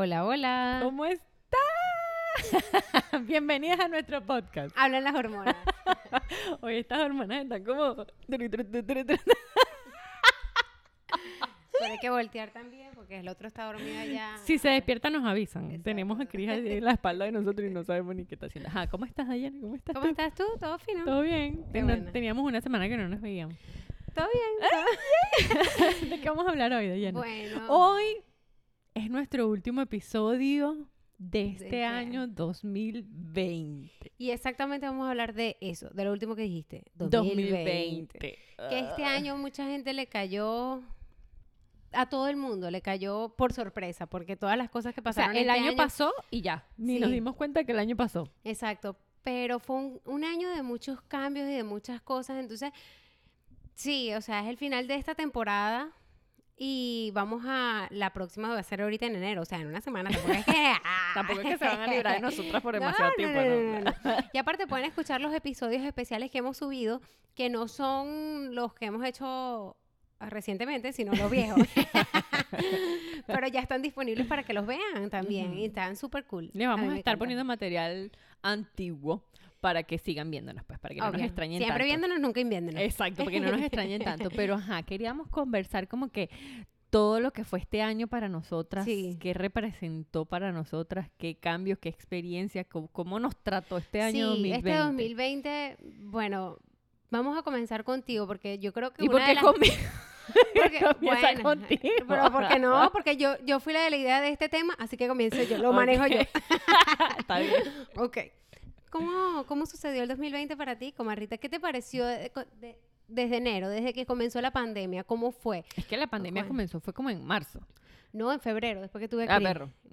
Hola, hola. ¿Cómo está? Bienvenidas a nuestro podcast. Hablan las hormonas. Hoy estas hormonas están como... Pero hay que voltear también porque el otro está dormido allá. Si se despierta nos avisan. Exacto. Tenemos a Cris en la espalda de nosotros y no sabemos ni qué está haciendo. Ajá, ¿cómo estás, Dayana? ¿Cómo estás ¿Cómo tú? estás tú? ¿Todo fino? ¿Todo bien? Ten-. Teníamos una semana que no nos veíamos. ¿Todo bien? ¿De qué vamos a hablar hoy, Dayana? Bueno. Hoy es nuestro último episodio de este este año 2020. Y exactamente vamos a hablar de eso, de lo último que dijiste. 2020. Que este Ah. año mucha gente le cayó... A todo el mundo le cayó por sorpresa, porque todas las cosas que O sea, pasaron el este año pasó y ya. Ni nos Sí. dimos cuenta que el año pasó. Exacto, pero fue un, un año de muchos cambios y de muchas cosas, entonces, sí, o sea, es el final de esta temporada y vamos a, la próxima va a ser ahorita en enero, o sea, en una semana, tampoco es que... Tampoco es que se van a librar de nosotras por demasiado no, tiempo. no, no. Y aparte pueden escuchar los episodios especiales que hemos subido, que no son los que hemos hecho recientemente, sino los viejos. Pero ya están disponibles para que los vean también y están súper cool. Vamos a, estar encanta. poniendo material antiguo para que sigan viéndonos, pues, para que no nos extrañen Siempre tanto. viéndonos, nunca inviéndonos. Exacto, porque no nos extrañen tanto. Pero, ajá, queríamos conversar como que todo lo que fue este año para nosotras, Sí. qué representó para nosotras, qué cambios, qué experiencias, cómo, cómo nos trató este año sí, 2020. este 2020, bueno, vamos a comenzar contigo porque yo creo que ¿Y una por de qué las- conmigo? Porque- Comienza bueno, contigo. Pero ¿por qué no? Porque yo, yo fui la de la idea de este tema, así que comienzo yo, lo manejo yo. Está bien. Ok. ¿Cómo, ¿Cómo sucedió el 2020 para ti, Comarrita? ¿Qué te pareció de- de- desde enero, desde que comenzó la pandemia? ¿Cómo fue? Es que la pandemia Bueno. comenzó, fue como en marzo. No, en febrero, después que tuve Ah, cri- perro.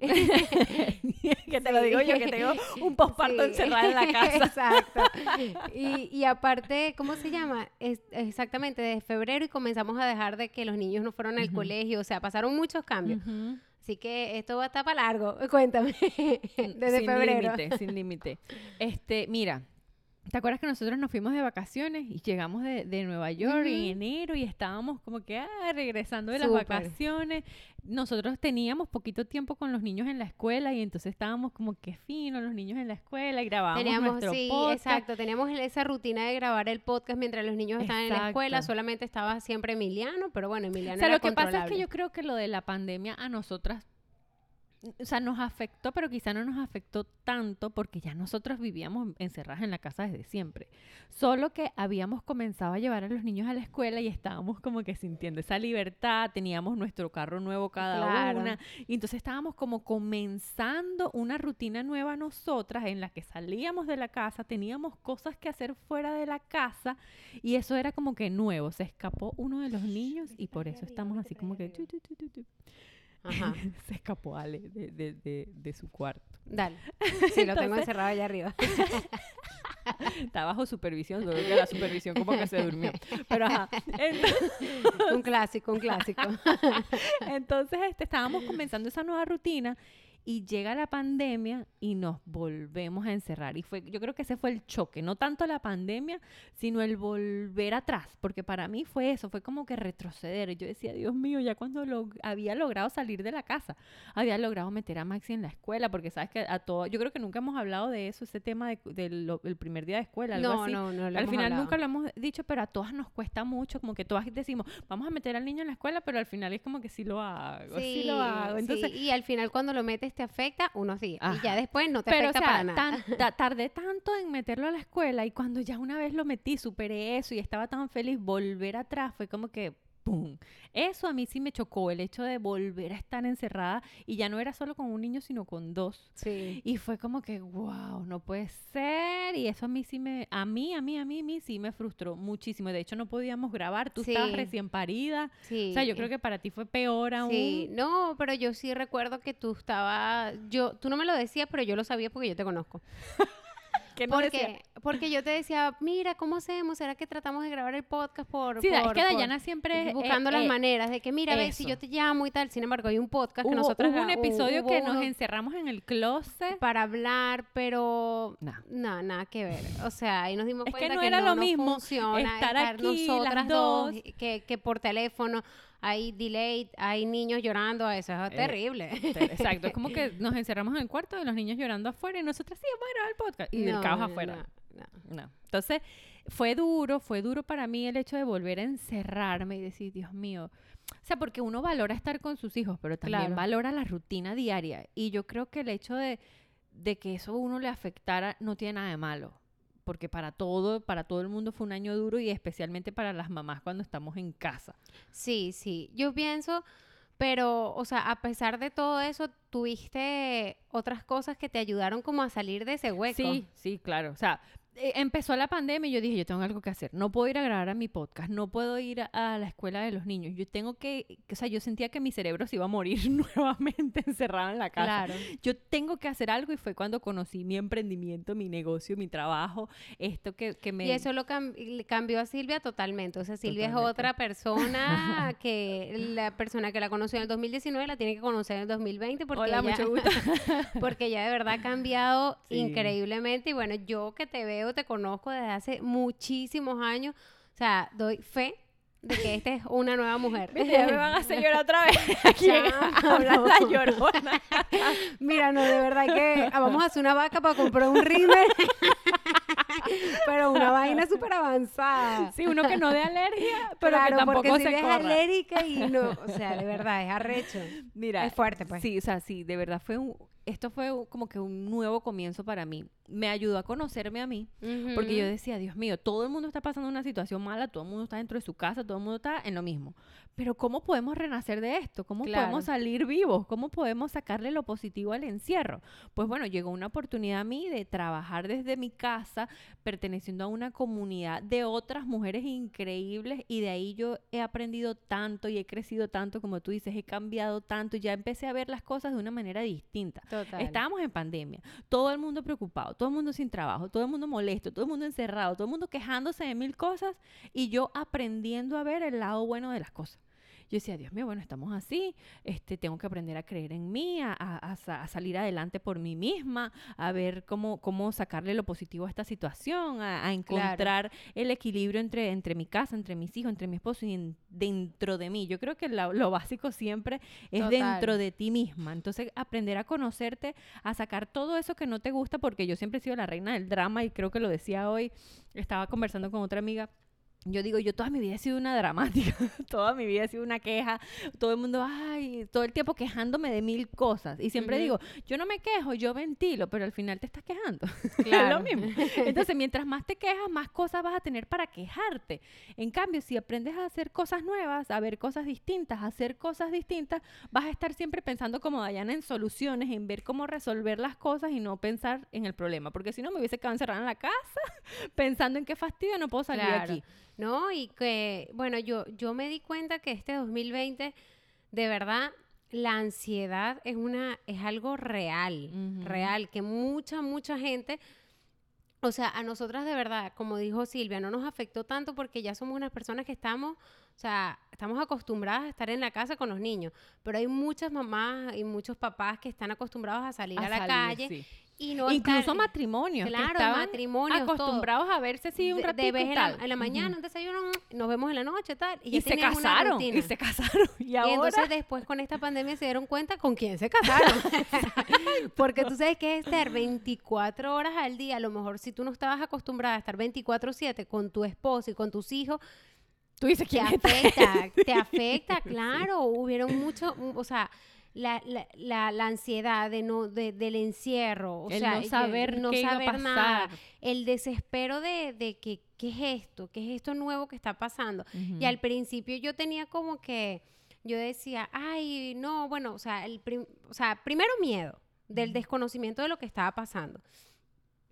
que te lo digo yo, que tengo un posparto Sí. encerrada en la casa. Exacto. Y, y aparte, ¿cómo se llama? Es, exactamente, desde febrero y comenzamos a dejar de que los niños no fueron al colegio, o sea, pasaron muchos cambios. Así que esto va a estar para largo. Cuéntame. Desde sin febrero. límite, sin límite. Este, mira, ¿te acuerdas que nosotros nos fuimos de vacaciones y llegamos de, de Nueva York en enero y estábamos como que ah, regresando de las vacaciones? Nosotros teníamos poquito tiempo con los niños en la escuela y entonces estábamos como que fino los niños en la escuela y grabábamos Teníamos, nuestro sí, podcast. exacto, teníamos esa rutina de grabar el podcast mientras los niños estaban en la escuela, solamente estaba siempre Emiliano, pero bueno, Emiliano O sea, era lo que pasa es que yo creo que lo de la pandemia a nosotras, o sea, nos afectó, pero quizá no nos afectó tanto porque ya nosotros vivíamos encerradas en la casa desde siempre. Solo que habíamos comenzado a llevar a los niños a la escuela y estábamos como que sintiendo esa libertad, teníamos nuestro carro nuevo cada Claro. una, y entonces estábamos como comenzando una rutina nueva nosotras en la que salíamos de la casa, teníamos cosas que hacer fuera de la casa y eso era como que nuevo, se escapó uno de los niños y por eso estamos así como que... tu, tu, tu, tu, tu. Ajá, se escapó Ale de, de- de- de su cuarto. dale. Sí, lo tengo Entonces- encerrado allá arriba. Está bajo supervisión, solo que la supervisión como que se durmió. Pero ajá. Entonces, un clásico, un clásico. entonces, este, estábamos comenzando esa nueva rutina y llega la pandemia y nos volvemos a encerrar. Y fue, yo creo que ese fue el choque, no tanto la pandemia, sino el volver atrás, porque para mí fue eso, fue como que retroceder. Y Yo decía, Dios mío, ya cuando lo, había logrado salir de la casa, había logrado meter a Maxi en la escuela, porque sabes que a todo, yo creo que nunca hemos hablado de eso, ese tema de- del lo- el primer día de escuela, algo No, así. no, no. lo Al hemos final hablado. nunca lo hemos dicho, pero a todas nos cuesta mucho, como que todas decimos, vamos a meter al niño en la escuela, pero al final es como que sí lo hago, sí, lo hago. sí, Entonces, y al final cuando lo metes te afecta unos días. Y ya después no te pero o afecta sea, para nada. tan- ta- tardé tanto en meterlo a la escuela y cuando ya una vez lo metí, superé eso y estaba tan feliz, volver atrás fue como que ¡pum! Eso a mí sí me chocó, el hecho de volver a estar encerrada y ya no era solo con un niño, sino con dos. Sí. Y fue como que, wow, no puede ser. Y eso a mí sí me, a mí, a mí, a mí, a mí sí me frustró muchísimo. De hecho, no podíamos grabar. Tú estabas Sí. recién parida. Sí. O sea, yo creo que para ti fue peor aún. Sí, no, pero yo sí recuerdo que tú estabas, yo, tú no me lo decías, pero yo lo sabía porque yo te conozco. que decía- Porque, porque yo te decía, mira, ¿cómo hacemos? ¿Será que tratamos de grabar el podcast por, Sí, por- es que por- Dayana siempre... eh, buscando las eh, maneras de que, mira, ve, si yo te llamo y tal, sin embargo, hay un podcast que Hubo, nosotros hubo un episodio que nos encerramos en el closet. para hablar, pero No. no, nada que ver. O sea, ahí nos dimos Es que cuenta no era lo no mismo funciona estar aquí, las nosotras dos, dos. que, que por teléfono. Hay delay, hay niños llorando, eso es Eh, terrible. Exacto, es como que nos encerramos en el cuarto y los niños llorando afuera y nosotros sí, vamos a grabar el podcast. Y el No, caos afuera. no, no. No. Entonces, fue duro, fue duro para mí el hecho de volver a encerrarme y decir, Dios mío. O sea, porque uno valora estar con sus hijos, pero también Claro. valora la rutina diaria. Y yo creo que el hecho de, de que eso a uno le afectara no tiene nada de malo. Porque para todo, para todo el mundo fue un año duro y especialmente para las mamás cuando estamos en casa. Sí, sí. Yo pienso, pero, o sea, a pesar de todo eso, tuviste otras cosas que te ayudaron como a salir de ese hueco. Sí, sí, claro. O sea, empezó la pandemia y yo dije, yo tengo algo que hacer. No puedo ir a grabar a mi podcast, no puedo ir a, la escuela de los niños. Yo tengo que, o sea, yo sentía que mi cerebro se iba a morir nuevamente encerrado en la casa. Claro. Yo tengo que hacer algo y fue cuando conocí mi emprendimiento, mi negocio, mi trabajo, esto que, que me... Y eso lo cam- cambió a Silvia totalmente. O sea, Silvia Totalmente. es otra persona que la persona que la conoció en el 2019 la tiene que conocer en el 2020 porque Hola, ella, mucho gusto. porque ella de verdad ha cambiado Sí. increíblemente. Y bueno, yo que te veo, te conozco desde hace muchísimos años. O sea, doy fe de que esta es una nueva mujer. ya me van a hacer llorar otra vez. Aquí Chamo. habla la llorona. Mira, no, de verdad que ah, vamos a hacer una vaca para comprar un rímel. Pero una vaina súper avanzada. Sí, uno que no dé alergia, pero que claro, tampoco porque se Silvia es alérgica y no, o sea, de verdad, es arrecho. Mira, Es fuerte, pues. Sí, o sea, sí, de verdad fue un, esto fue como que un nuevo comienzo para mí. Me ayudó a conocerme a mí, porque yo decía, Dios mío, todo el mundo está pasando una situación mala, todo el mundo está dentro de su casa, todo el mundo está en lo mismo. Pero ¿cómo podemos renacer de esto? ¿Cómo Claro. podemos salir vivos? ¿Cómo podemos sacarle lo positivo al encierro? Pues bueno, llegó una oportunidad a mí de trabajar desde mi casa, perteneciendo a una comunidad de otras mujeres increíbles y de ahí yo he aprendido tanto y he crecido tanto, como tú dices, he cambiado tanto, y ya empecé a ver las cosas de una manera distinta. Total. Estábamos en pandemia, todo el mundo preocupado, todo el mundo sin trabajo, todo el mundo molesto, todo el mundo encerrado, todo el mundo quejándose de mil cosas y yo aprendiendo a ver el lado bueno de las cosas. Yo decía, Dios mío, bueno, estamos así, este, tengo que aprender a creer en mí, a, a- a sa- a salir adelante por mí misma, a ver cómo, cómo sacarle lo positivo a esta situación, a, a encontrar el equilibrio entre, entre mi casa, entre mis hijos, entre mi esposo y en- dentro de mí. Yo creo que la- lo básico siempre es Total. dentro de ti misma. Entonces, aprender a conocerte, a sacar todo eso que no te gusta, porque yo siempre he sido la reina del drama y creo que lo decía hoy, estaba conversando con otra amiga. Yo digo, yo toda mi vida he sido una dramática, toda mi vida he sido una queja, todo el mundo, ay, todo el tiempo quejándome de mil cosas. Y siempre digo, yo no me quejo, yo ventilo, pero al final te estás quejando. Es Claro. lo mismo. Entonces, mientras más te quejas, más cosas vas a tener para quejarte. En cambio, si aprendes a hacer cosas nuevas, a ver cosas distintas, a hacer cosas distintas, vas a estar siempre pensando como Dayana en soluciones, en ver cómo resolver las cosas y no pensar en el problema. Porque si no, me hubiese quedado encerrada en la casa pensando en qué fastidio no puedo salir de aquí. No, y que, bueno, yo, yo me di cuenta que este 2020, de verdad, la ansiedad es una, es algo real, real, que mucha, mucha gente, o sea, a nosotras de verdad, como dijo Silvia, no nos afectó tanto porque ya somos unas personas que estamos, o sea, estamos acostumbradas a estar en la casa con los niños, pero hay muchas mamás y muchos papás que están acostumbrados a salir a, la salir, calle sí. Y no Incluso estar- matrimonios. que Claro, estaban matrimonios, todo. acostumbrados a verse así un de- de ratito vez en la, en la mañana, Ujú. un desayuno, mm, nos vemos en la noche, tal. Y, se casaron. Y se casaron. Y Y ahora. entonces después con esta pandemia se dieron cuenta con quién se casaron. Porque tú sabes que es estar 24 horas al día. A lo mejor si tú no estabas acostumbrada a estar 24/7 con tu esposo y con tus hijos, tú dices te es esta afecta, te afecta, claro. Hubieron mucho, o sea, la, la, la, la ansiedad de no, de- del encierro, o El sea, no saber no qué iba a saber nada, el desespero de, de que, ¿qué es esto? ¿Qué es esto nuevo que está pasando? Y al principio yo tenía como que, yo decía, ay, no, bueno, o sea, el o sea primero miedo del desconocimiento de lo que estaba pasando.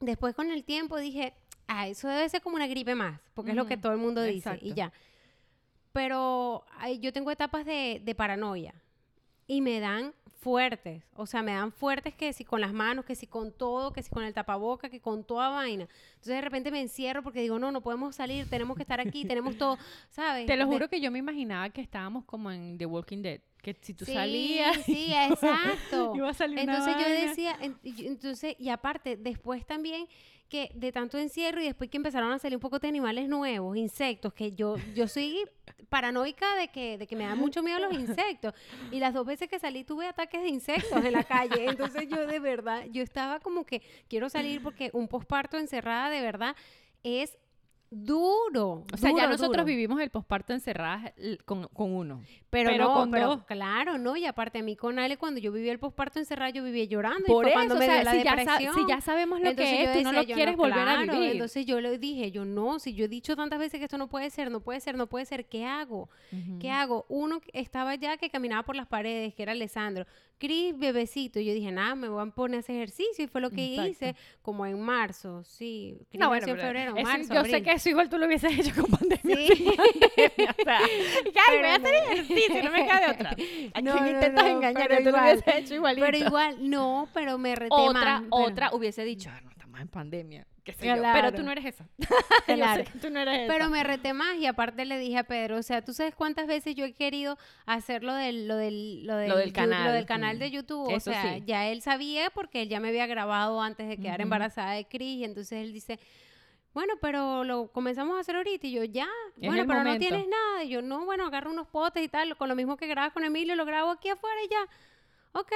Después con el tiempo dije, ah, eso debe ser como una gripe más, porque es lo que todo el mundo dice y exacto. ya. Pero ay, yo tengo etapas de, de paranoia y me dan fuertes, o sea, me dan fuertes que si con las manos, que si con todo, que si con el tapaboca, que con toda vaina. Entonces de repente me encierro porque digo, no, no podemos salir, tenemos que estar aquí, tenemos todo, ¿sabes? Te lo De- juro que yo me imaginaba que estábamos como en The Walking Dead. Que si tú sí, salías... Sí, exacto. iba a salir una Entonces yo decía, entonces, y aparte, después también que de tanto encierro y después que empezaron a salir un poco de animales nuevos, insectos, que yo, yo soy paranoica de que, de que me dan mucho miedo los insectos. Y las dos veces que salí tuve ataques de insectos en la calle. Entonces yo de verdad, yo estaba como que quiero salir porque un posparto encerrada de verdad es duro. O sea, ya nosotros duro. vivimos el posparto encerradas con, con uno. Pero, Pero no, con pero dos. claro, no, y aparte a mí con Ale cuando yo viví el posparto encerrado yo vivía llorando Por y eso, cuando o me sea, dio la si, ya depresión. si ya sabemos lo Entonces que es, tú no lo quieres volver a claro, vivir. Entonces yo le dije, yo no, si yo he dicho tantas veces que esto no puede ser, no puede ser, no puede ser, ¿qué hago? ¿Qué hago? Uno estaba ya que caminaba por las paredes, que era Alessandro. Cris, bebecito. Y yo dije, nada, me voy a poner a hacer ejercicio. Y fue lo que Exacto. hice como en marzo, sí. Cris No, bueno, en febrero, marzo, yo abril. sé que eso igual tú lo hubieses hecho con pandemia. Sí. pandemia, o sea, ay, voy a hacer ejercicio, no me queda de otra. ¿A No, quién no, intentas no, engañar? Yo te lo igual. hubiese hecho igualito. Pero igual, no, pero me reté otra, más, pero- otra hubiese dicho, ah, no, estamos en pandemia. yo. Pero Claro. tú no eres esa. Claro. tú no eres esa. Pero me reté más y aparte le dije a Pedro, o sea, tú sabes cuántas veces yo he querido hacer lo del, lo del, lo del, Lo del canal, lo del canal de YouTube. Eso o sea, sí. ya él sabía porque él ya me había grabado antes de quedar Ujú. embarazada de Chris y entonces él dice, bueno, pero lo comenzamos a hacer ahorita y yo ya, Es bueno, pero no momento. tienes nada. Y yo, no, bueno, agarro unos potes y tal, con lo mismo que grabas con Emilio, lo grabo aquí afuera y ya. Ok.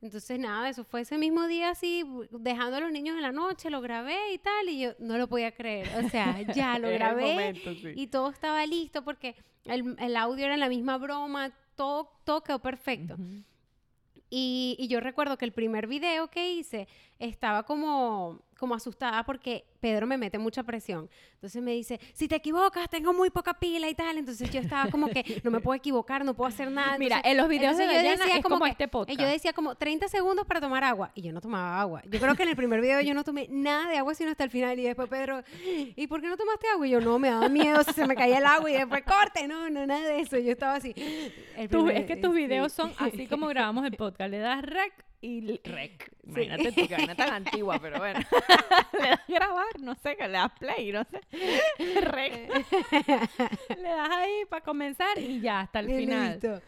Entonces, nada, eso fue ese mismo día así, dejando a los niños en la noche, lo grabé y tal, y yo no lo podía creer. O sea, ya lo grabé momento, sí. y todo estaba listo porque el, el audio era la misma broma, todo, todo quedó perfecto. Ujú. Y, y yo recuerdo que el primer video que hice estaba como, como asustada porque Pedro me mete mucha presión. Entonces me dice, si te equivocas, tengo muy poca pila y tal. Entonces yo estaba como que no me puedo equivocar, no puedo hacer nada. Mira, Entonces- en los videos de yo decía es como como que- este podcast. yo decía como 30 segundos para tomar agua. Y yo no tomaba agua. Yo creo que en el primer video yo no tomé nada de agua sino hasta el final. Y después Pedro, ¿y por qué no tomaste agua? Y yo no, me daba miedo si se me caía el agua. Y después corte. No, no, nada de eso. Yo estaba así. Tú- es que tus sí. videos son así como grabamos el podcast. Le das rec y rec. Imagínate tú que vaina tan antigua, pero bueno. le das grabar, no sé, que le das play, no sé. Rec. le das ahí para comenzar y ya, hasta el final. listo.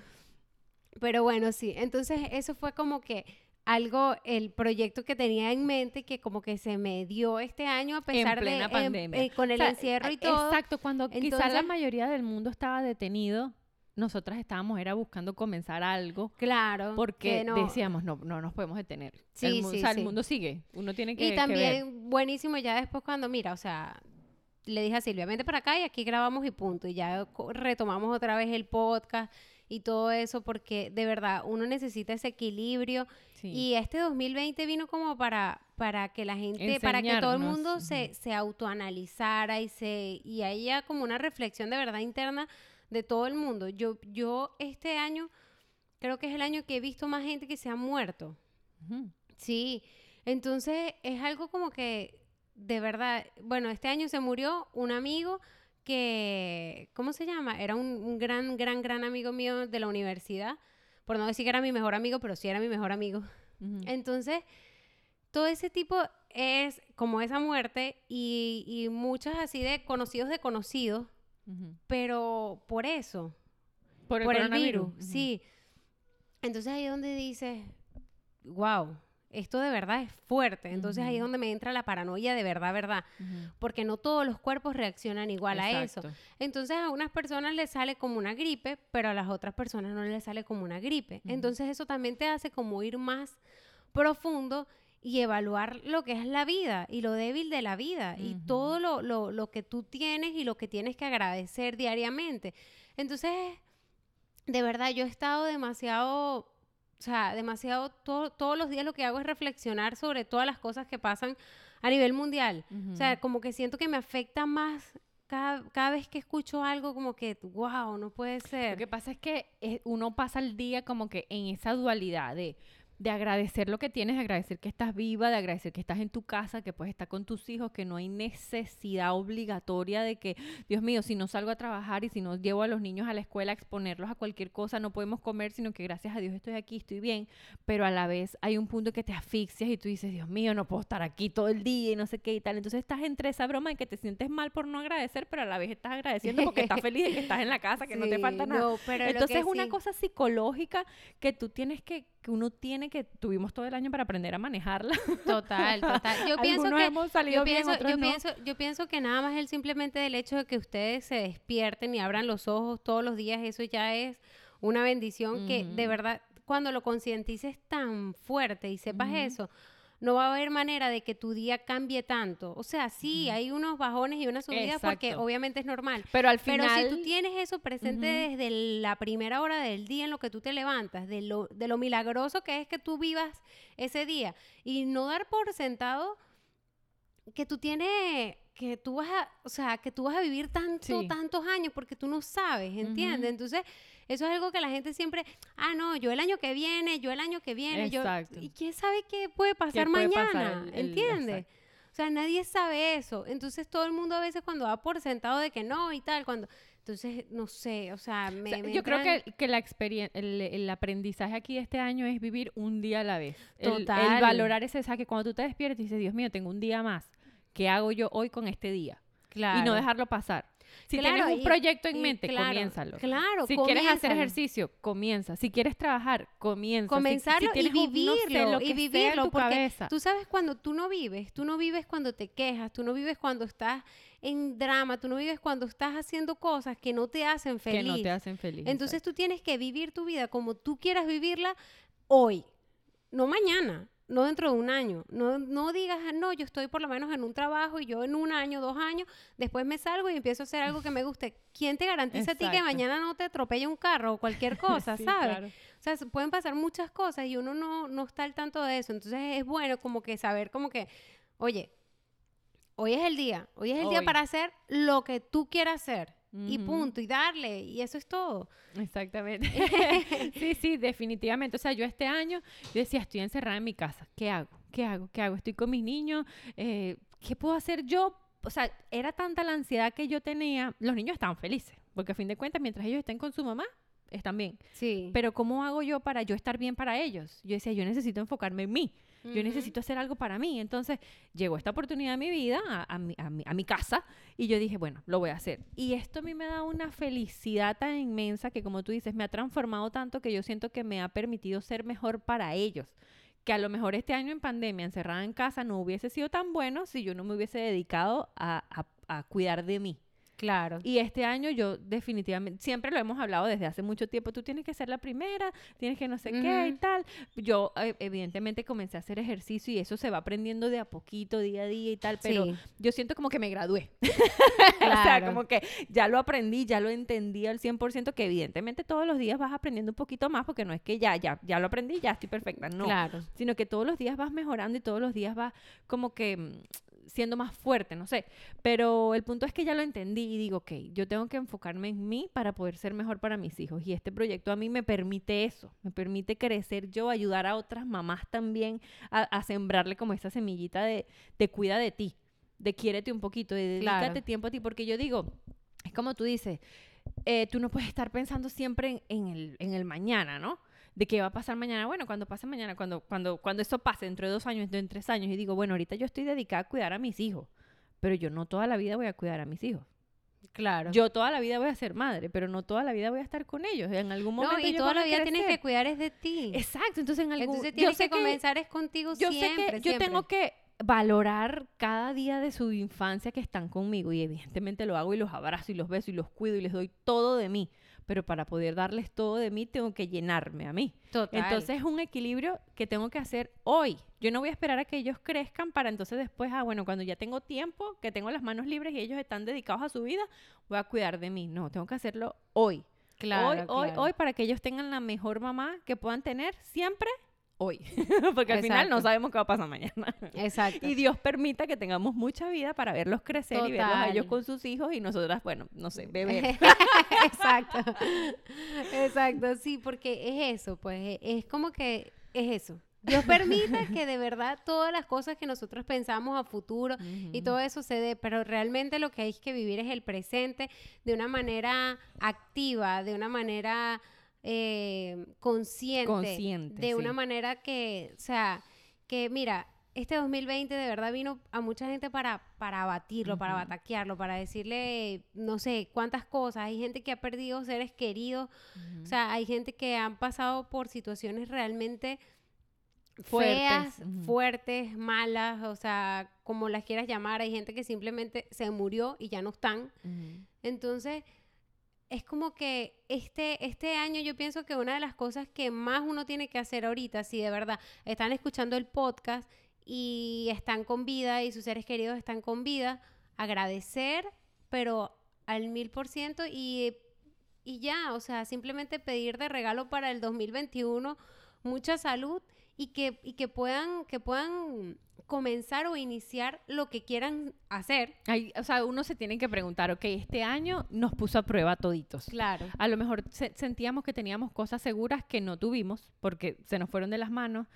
Pero bueno, sí. Entonces, eso fue como que algo, el proyecto que tenía en mente que como que se me dio este año a pesar plena de em, pandemia. eh, con el O sea, encierro y todo. Exacto, cuando quizás la Entonces- mayoría del mundo estaba detenido, nosotras estábamos era buscando comenzar algo Claro. porque no- decíamos, no, no nos podemos detener. Sí, el, mu- sí, o sea, el mundo sigue, uno tiene que Y que ver. también buenísimo ya después cuando, mira, o sea, le dije a Silvia, vente para acá y aquí grabamos y punto. Y ya retomamos otra vez el podcast y todo eso porque de verdad uno necesita ese equilibrio Sí. Y este 2020 vino como para, para que la gente, para que todo el mundo se, se autoanalizara y se y haya como una reflexión de verdad interna de todo el mundo. Yo, yo este año creo que es el año que he visto más gente que se ha muerto. Sí, entonces es algo como que de verdad, bueno, este año se murió un amigo que, ¿cómo se llama? Era un, un gran, gran, gran amigo mío de la universidad, por no decir que era mi mejor amigo, pero sí era mi mejor amigo. Entonces, todo ese tipo es como esa muerte y, y muchas así de conocidos de conocidos, Pero por eso, Por el, por el virus, sí. Entonces ahí es donde dices, wow, esto de verdad es fuerte. Entonces ahí es donde me entra la paranoia de verdad, verdad. Porque no todos los cuerpos reaccionan igual a eso. Entonces a unas personas les sale como una gripe, pero a las otras personas no les sale como una gripe. Entonces eso también te hace como ir más profundo y evaluar lo que es la vida y lo débil de la vida y todo lo, lo- lo que tú tienes y lo que tienes que agradecer diariamente. Entonces, de verdad, yo he estado demasiado, o sea, demasiado, to- todos los días lo que hago es reflexionar sobre todas las cosas que pasan a nivel mundial. O sea, como que siento que me afecta más cada, cada vez que escucho algo como que, wow, no puede Lo ser. que pasa es que eh, uno pasa el día como que en esa dualidad de de agradecer lo que tienes, de agradecer que estás viva, de agradecer que estás en tu casa, que puedes estar con tus hijos, que no hay necesidad obligatoria de que, Dios mío, si no salgo a trabajar y si no llevo a los niños a la escuela a exponerlos a cualquier cosa, no podemos comer, sino que gracias a Dios estoy aquí, estoy bien, pero a la vez hay un punto que te asfixias y tú dices, Dios mío, no puedo estar aquí todo el día y no sé qué y tal. Entonces estás entre esa broma de que te sientes mal por no agradecer, pero a la vez estás agradeciendo porque estás feliz de que estás en la casa, que no te falta nada. no, pero Entonces es una cosa psicológica que tú tienes que, que uno tiene que, tuvimos todo el año para aprender a manejarla. Total, total. Yo pienso que hemos salido yo bien, pienso, otros yo no. pienso, yo pienso que nada más el simplemente del hecho de que ustedes se despierten y abran los ojos todos los días, eso ya es una bendición que de verdad cuando lo concientices tan fuerte y sepas eso, no va a haber manera de que tu día cambie tanto. O sea, sí, hay unos bajones y unas subidas porque obviamente es normal. Pero al Pero final... si tú tienes eso presente desde la primera hora del día en lo que tú te levantas, de lo, de lo milagroso que es que tú vivas ese día y no dar por sentado que tú tienes, que tú vas a, o sea, que tú vas a vivir tanto, Sí. tantos años porque tú no sabes, ¿entiendes? Ujú. Entonces, eso es algo que la gente siempre, ah, no, yo el año que viene, yo el año que viene, yo, Exacto. y quién sabe qué puede pasar puede mañana, pasar el- el- ¿entiendes? exacto. O sea, nadie sabe eso. Entonces todo el mundo a veces cuando da por sentado de que no y tal, cuando... Entonces, no sé, o sea, me... O sea, me yo creo que, que la experien- el, el aprendizaje aquí de este año es vivir un día a la vez. El- El, Total. valorar ese, o sea, que cuando tú te despiertas y dices, Dios mío, tengo un día más. ¿Qué hago yo hoy con este día? Claro. Y no dejarlo pasar. Si Claro, tienes un y- proyecto en mente, claro, comiénzalo. Claro, Si quieres hacer ejercicio, comienza. Si quieres trabajar, comienza. Si- si comenzarlo y tienes un- no sé, vivirlo lo y en vivirlo tu porque cabeza. tú sabes cuando tú no vives tú no vives cuando te quejas tú no vives cuando estás en drama tú no vives cuando estás haciendo cosas que no te hacen feliz que no te hacen feliz. entonces tú tienes que vivir tu vida como tú quieras vivirla hoy no mañana no dentro de un año no, no digas "Ah, no yo estoy por lo menos en un trabajo y yo en un año dos años después me salgo y empiezo a hacer algo que me guste quién te garantiza a ti que mañana no te atropelle un carro o cualquier cosa Sí, sabes claro. o sea, se- pueden pasar muchas cosas y uno no, no está al tanto de eso. Entonces es bueno como que saber como que, oye, hoy es el día, hoy es el día para hacer lo que tú quieras hacer. Y punto, y darle, y eso es todo. Exactamente. sí, sí, definitivamente. O sea, yo este año yo decía, estoy encerrada en mi casa. ¿Qué hago? ¿Qué hago? ¿Qué hago? Estoy con mis niños. eh, ¿Qué puedo hacer yo? O sea, era tanta la ansiedad que yo tenía. Los niños estaban felices, porque a fin de cuentas, mientras ellos estén con su mamá, están bien. Sí. Pero ¿cómo hago yo para yo estar bien para ellos? Yo decía, yo necesito enfocarme en mí. Yo necesito hacer algo para mí. Entonces llegó esta oportunidad en mi vida, a, a mi, a mi- a mi casa, y yo dije, bueno, lo voy a hacer. Y esto a mí me da una felicidad tan inmensa que, como tú dices, me ha transformado tanto que yo siento que me ha permitido ser mejor para ellos. Que a lo mejor este año en pandemia, encerrada en casa, no hubiese sido tan bueno si yo no me hubiese dedicado a, a- a cuidar de mí. Claro. Y este año yo definitivamente, siempre lo hemos hablado desde hace mucho tiempo, tú tienes que ser la primera, tienes que no sé qué y tal. Yo eh, evidentemente comencé a hacer ejercicio y eso se va aprendiendo de a poquito, día a día y tal, pero Sí. yo siento como que me gradué. o sea, Claro. como que ya lo aprendí, ya lo entendí al 100%, que evidentemente todos los días vas aprendiendo un poquito más porque no es que ya, ya, ya lo aprendí, ya estoy perfecta, no Claro. sino que todos los días vas mejorando y todos los días vas como que mm, siendo más fuerte, no sé. Pero el punto es que ya lo entendí y digo, ok, yo tengo que enfocarme en mí para poder ser mejor para mis hijos. Y este proyecto a mí me permite eso, me permite crecer yo, ayudar a otras mamás también a, a sembrarle como esa semillita de, de cuida de ti, de quiérete un poquito, de Claro. dedícate tiempo a ti, porque yo digo, es como tú dices, eh, tú no puedes estar pensando siempre en, en el, en el mañana, ¿no? De qué va a pasar mañana. Bueno, cuando pase mañana, cuando, cuando, cuando eso pase, dentro de dos años, dentro de tres años, y digo, bueno, ahorita yo estoy dedicada a cuidar a mis hijos, pero yo no toda la vida voy a cuidar a mis hijos. Claro. Yo toda la vida voy a ser madre, pero no toda la vida voy a estar con ellos. En algún momento no, y toda la vida tienes que cuidar es de ti. Exacto, entonces en algún Entonces yo tienes sé que comenzar es contigo yo siempre, sé que yo siempre. tengo que valorar cada día de su infancia que están conmigo y evidentemente lo hago y los abrazo y los beso y los cuido y les doy todo de mí, pero para poder darles todo de mí tengo que llenarme a mí. Total. Entonces es un equilibrio que tengo que hacer hoy. Yo no voy a esperar a que ellos crezcan para entonces después, ah, bueno, cuando ya tengo tiempo, que tengo las manos libres y ellos están dedicados a su vida, voy a cuidar de mí. No, tengo que hacerlo hoy. claro, hoy, hoy, hoy, para que ellos tengan la mejor mamá que puedan tener siempre hoy. Porque al final no sabemos qué va a pasar mañana. Exacto. Y Dios permita que tengamos mucha vida para verlos crecer y verlos a ellos con sus hijos y nosotras, bueno, no sé, beber. Exacto. Exacto, sí, porque es eso, pues e- es como que es eso. Dios permita que de verdad todas las cosas que nosotros pensamos a futuro y todo eso se dé, pero realmente lo que hay que vivir es el presente de una manera activa, de una manera eh, consciente, Consciente, de una manera que, o sea, que mira, este 2020 de verdad vino a mucha gente para, para abatirlo, para bataquearlo, para decirle no sé cuántas cosas. Hay gente que ha perdido seres queridos, o sea, hay gente que han pasado por situaciones realmente Fuertes, feas, fuertes, malas, o sea, como las quieras llamar. Hay gente que simplemente se murió y ya no están. Entonces, es como que este, este año yo pienso que una de las cosas que más uno tiene que hacer ahorita, si de verdad están escuchando el podcast y están con vida y sus seres queridos están con vida, agradecer, pero al mil por ciento y, y ya, o sea, simplemente pedir de regalo para el 2021 mucha salud y que, y que puedan, que puedan comenzar o iniciar lo que quieran hacer. Hay- o sea, uno se tiene que preguntar, ok, este año nos puso a prueba toditos. Claro. A lo mejor se- sentíamos que teníamos cosas seguras que no tuvimos porque se nos fueron de las manos,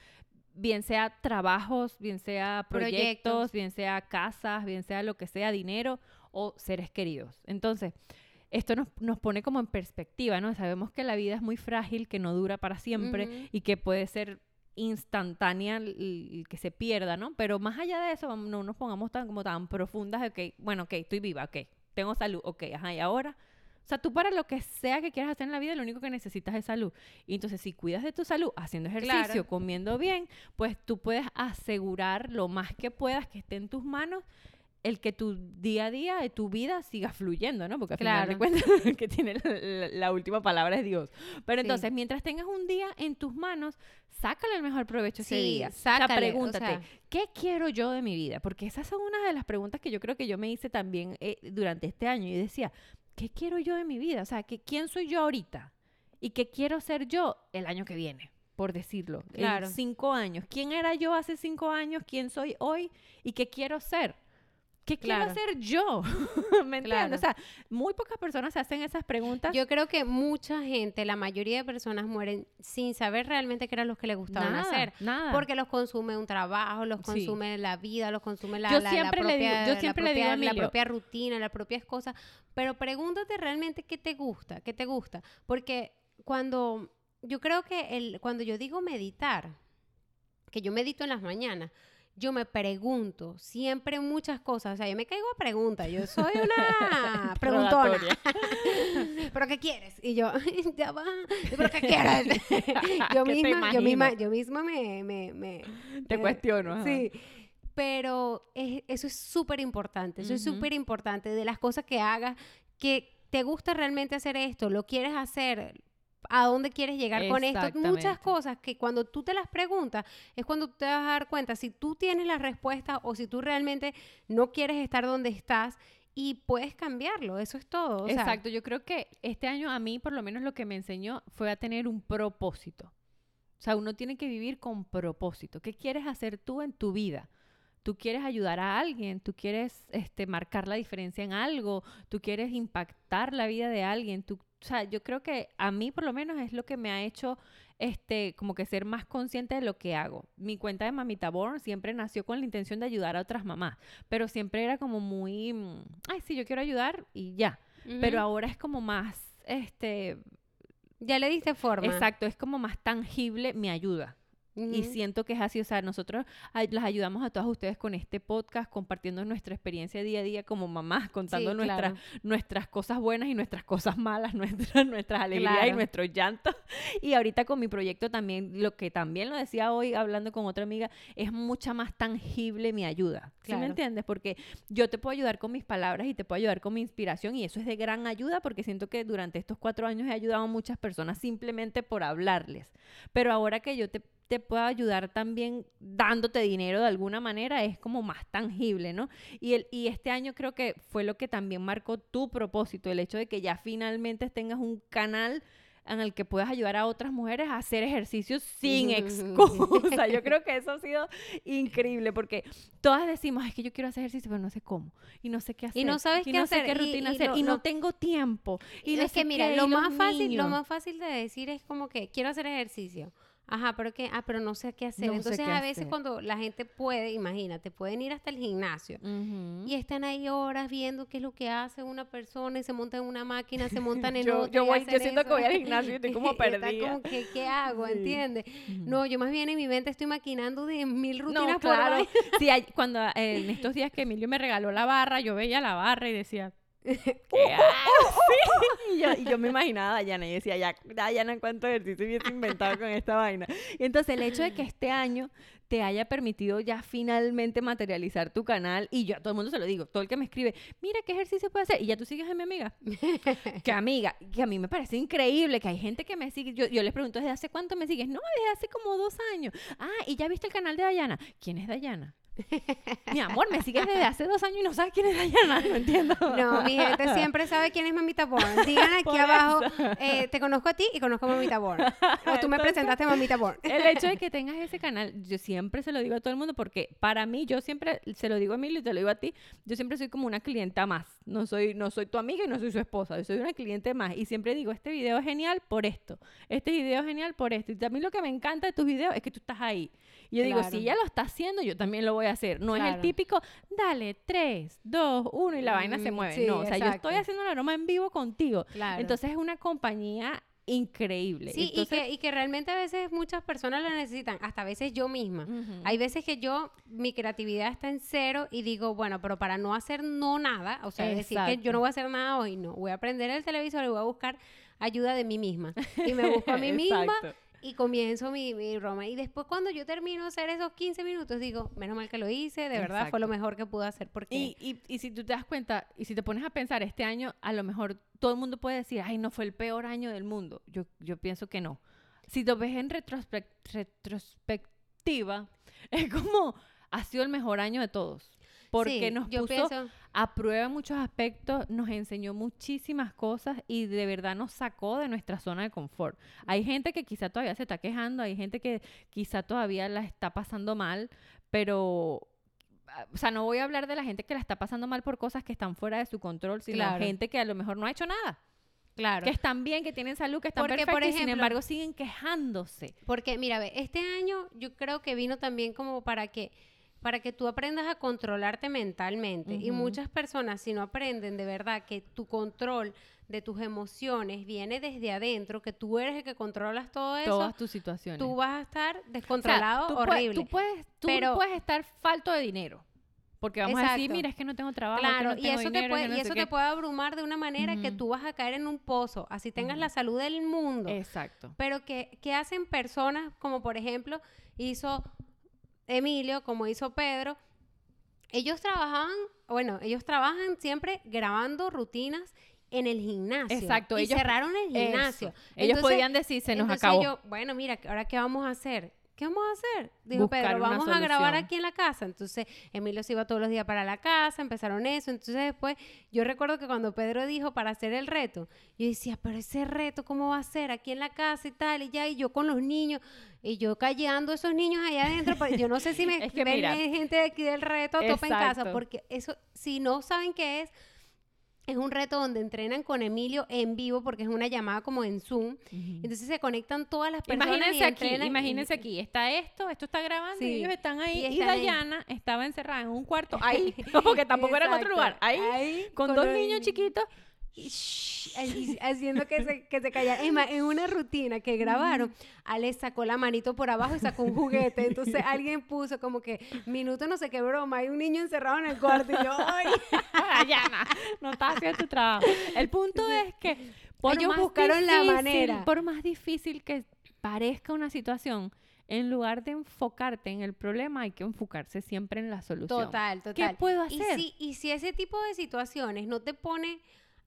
bien sea trabajos, bien sea proyectos, Proyectos. bien sea casas, bien sea lo que sea, dinero o seres queridos. Entonces, esto nos, nos pone como en perspectiva, ¿no? Sabemos que la vida es muy frágil, que no dura para siempre Ujú. y que puede ser instantánea el, que se pierda, ¿no? Pero más allá de eso, no nos pongamos tan como tan profundas de que, bueno, ok, estoy viva, ok, tengo salud, ok, ajá, y ahora o sea, tú para lo que sea que quieras hacer en la vida, lo único que necesitas es salud. Y entonces, si cuidas de tu salud, haciendo ejercicio, Claro. comiendo bien, pues tú puedes asegurar lo más que puedas que esté en tus manos el que tu día a día de tu vida siga fluyendo, ¿no? Porque al final de Claro. cuentas que tiene la, última palabra es Dios. Pero Sí. entonces, mientras tengas un día en tus manos, sácale el mejor provecho ese día. sácale, o sea, o pregúntate, sea- ¿qué quiero yo de mi vida? Porque esas son unas de las preguntas que yo creo que yo me hice también eh, durante este año. Y decía, ¿qué quiero yo de mi vida? O sea, ¿qué, ¿quién soy yo ahorita? ¿Y qué quiero ser yo el año que viene? Por decirlo, Claro. en cinco años. ¿Quién era yo hace cinco años? ¿Quién soy hoy? ¿Y qué quiero ser? ¿Qué quiero ser yo? ¿Me entiendes? O sea, muy pocas personas se hacen esas preguntas. Yo creo que mucha gente, la mayoría de personas mueren sin saber realmente qué era lo que les gustaba nada, hacer. nada. Porque los consume un trabajo, los Sí. consume la vida, los consume la, Yo la- la siempre le digo- propia, yo la siempre le digo a propia- la Emilio- propia rutina, las propias cosas. Pero pregúntate realmente qué te gusta, qué te gusta. Porque cuando, yo creo que el, cuando yo digo meditar, que yo medito en las mañanas, yo me pregunto siempre muchas cosas. O sea, yo me caigo a preguntas. Yo soy una preguntona. ¿Pero qué quieres? Y yo, ya va. ¿Pero qué quieres? yo, ¿Qué te misma, yo misma, yo misma me... me, me- Te me- cuestiono. ajá. Sí. Pero es- eso es súper importante. Eso es súper importante. De las cosas que hagas, que te gusta realmente hacer esto, lo quieres hacer, a dónde quieres llegar con esto. Muchas cosas que cuando tú te las preguntas es cuando tú te vas a dar cuenta si tú tienes la respuesta o si tú realmente no quieres estar donde estás y puedes cambiarlo. Eso es todo. o sea, Exacto, yo creo que este año a mí por lo menos lo que me enseñó fue a tener un propósito. O sea, uno tiene que vivir con propósito. ¿Qué quieres hacer tú en tu vida? Tú quieres ayudar a alguien, tú quieres este, marcar la diferencia en algo, tú quieres impactar la vida de alguien. Tú, o sea, yo creo que a mí por lo menos es lo que me ha hecho este, como que ser más consciente de lo que hago. Mi cuenta de Mamita Born siempre nació con la intención de ayudar a otras mamás, pero siempre era como muy, mm, ay, sí, yo quiero ayudar y ya. Pero ahora es como más, este, ya le diste forma. exacto, es como más tangible mi ayuda. Y Ujú. siento que es así, o sea, nosotros las ayudamos a todas ustedes con este podcast, compartiendo nuestra experiencia día a día como mamás, contando Sí, nuestras, claro. nuestras cosas buenas y nuestras cosas malas, nuestras, nuestras alegrías y Claro. nuestros llantos. Y ahorita con mi proyecto también, lo que también lo decía hoy hablando con otra amiga, es mucha más tangible mi ayuda. ¿Sí me entiendes? Porque yo te puedo ayudar con mis palabras y te puedo ayudar con mi inspiración y eso es de gran ayuda porque siento que durante estos cuatro años he ayudado a muchas personas simplemente por hablarles. Pero ahora que yo te, te puedo ayudar también dándote dinero de alguna manera, es como más tangible, ¿no? Y, el, y este año creo que fue lo que también marcó tu propósito, el hecho de que ya finalmente tengas un canal en el que puedas ayudar a otras mujeres a hacer ejercicios sin excusa. Yo creo que eso ha sido increíble porque todas decimos, es que yo quiero hacer ejercicio, pero no sé cómo y no sé qué hacer. Y no sabes y qué no hacer, sé qué y- rutina y hacer lo- y no lo- tengo tiempo. Y no es sé que mira, qué, lo más fácil, lo más fácil de decir es como que quiero hacer ejercicio. Ajá, pero que, ah, pero no sé qué hacer. No Entonces a veces hacer. cuando la gente puede, imagínate, pueden ir hasta el gimnasio Ujú. y están ahí horas viendo qué es lo que hace una persona y se montan en una máquina, se montan en Yo- otra. yo voy- yo siento que eso. voy al gimnasio y estoy como Está perdida. como que, ¿qué hago? Sí. ¿Entiendes? Ujú. No, yo más bien en mi mente estoy maquinando de mil rutinas No, por claro. ahí. Sí, ay- cuando eh, en estos días que Emilio me regaló la barra, yo veía la barra y decía. Y yo, y yo me imaginaba a Dayana y decía, ya, Dayana, ¿cuánto ejercicio hubiese inventado con esta vaina? Y entonces el hecho de que este año te haya permitido ya finalmente materializar tu canal y yo a todo el mundo se lo digo, todo el que me escribe, mira qué ejercicio puede hacer y ya tú sigues a mi amiga. que amiga, que a mí me parece increíble que hay gente que me sigue, yo, yo les pregunto, ¿desde hace cuánto me sigues? No, desde hace como dos años. Ah, y ya viste el canal de Dayana. ¿Quién es Dayana? Mi amor, me sigues desde hace dos años y no sabes quién es Dayana, no entiendo. No, mi gente siempre sabe quién es Mamita Born. Digan aquí abajo, eh, te conozco a ti y conozco a Mamita Born. O tú me presentaste a Mamita Born. El hecho de que tengas ese canal, yo siempre se lo digo a todo el mundo porque para mí, yo siempre se lo digo a Emilio y te lo digo a ti, yo siempre soy como una clienta más. No soy, no soy tu amiga y no soy su esposa, yo soy una cliente más. Y siempre digo, este video es genial por esto, este video es genial por esto. Y mí lo que me encanta de tus videos es que tú estás ahí. Y yo digo, si ella lo está haciendo, yo también lo voy a hacer. No es el típico, dale, tres, dos, uno y la vaina se Mm, mueve. sí, no, o sea, yo estoy haciendo la broma en vivo contigo. Claro. Entonces es una compañía increíble. Sí, Entonces, y, que, y que realmente a veces muchas personas la necesitan, hasta a veces yo misma. Hay veces que yo, mi creatividad está en cero y digo, bueno, pero para no hacer no nada, o sea, decir que yo no voy a hacer nada hoy, no, voy a prender el televisor y voy a buscar ayuda de mí misma. Y me busco a mí misma. Y comienzo mi, mi broma. Y después cuando yo termino de hacer esos 15 minutos, digo, menos mal que lo hice, de verdad fue lo mejor que pude hacer porque... Y, y, y si tú te das cuenta, y si te pones a pensar, este año a lo mejor todo el mundo puede decir, ay, no fue el peor año del mundo. Yo, yo pienso que no. Si lo ves en retrospec- retrospectiva, es como, ha sido el mejor año de todos. Porque Sí, nos puso pienso, a prueba en muchos aspectos, nos enseñó muchísimas cosas y de verdad nos sacó de nuestra zona de confort. Hay gente que quizá todavía se está quejando, hay gente que quizá todavía la está pasando mal, pero... O sea, no voy a hablar de la gente que la está pasando mal por cosas que están fuera de su control, sino Claro. gente que a lo mejor no ha hecho nada, claro. que están bien, que tienen salud, que están Porque, por perfectos y sin ejemplo- embargo siguen quejándose. Porque, mira, este año yo creo que vino también como para que para que tú aprendas a controlarte mentalmente. Y muchas personas, si no aprenden de verdad que tu control de tus emociones viene desde adentro, que tú eres el que controlas todo eso, Todas tus situaciones. tú vas a estar O sea, descontrolado, puedes- horrible. tú puedes, tú Pero- puedes estar falto de dinero. Porque vamos a decir, mira, es que no tengo trabajo. que Claro, y eso, te puede, que no y eso qué". te puede abrumar de una manera que tú vas a caer en un pozo, así tengas la salud del mundo. Exacto. Pero que, que hacen personas como por ejemplo hizo Emilio, como hizo Pedro, ellos trabajaban, bueno, ellos trabajan siempre grabando rutinas en el gimnasio. Exacto, Y ellos- cerraron el gimnasio. Eso. Ellos Entonces- podían decir, se nos entonces acabó. yo, bueno, mira, ¿ahora qué vamos a hacer? ¿Qué vamos a hacer? Dijo Buscar Pedro, vamos a grabar aquí en la casa. Entonces, Emilio se iba todos los días para la casa, empezaron eso. Entonces, después, yo recuerdo que cuando Pedro dijo para hacer el reto, yo decía, pero ese reto, ¿cómo va a ser? Aquí en la casa y tal, y ya, y yo con los niños, y yo callando a esos niños allá adentro, pero yo no sé si me Es que ven mira. gente de aquí del reto, topa en casa, porque eso, si no saben qué es, es un reto donde entrenan con Emilio en vivo, porque es una llamada como en Zoom. Entonces se conectan todas las personas. Imagínense y aquí, y- imagínense aquí, está esto, esto está grabando y Sí, ellos están ahí y y, ahí. Dayana estaba encerrada en un cuarto ahí, porque tampoco era en otro lugar, ahí, con, dos los niños chiquitos. Y shh, y haciendo que se, que se callaran. Es más, en una rutina que grabaron, Ale sacó la manito por abajo y sacó un juguete. Entonces alguien puso como que minuto no sé qué broma, hay un niño encerrado en el cuarto. Y yo, ay. Dayana, no estás haciendo tu trabajo. El punto es que por Ellos más buscaron la manera. Por más difícil que parezca una situación, en lugar de enfocarte en el problema, hay que enfocarse siempre en la solución. Total, total. ¿Qué puedo Y hacer? si, y si ese tipo de situaciones no te pone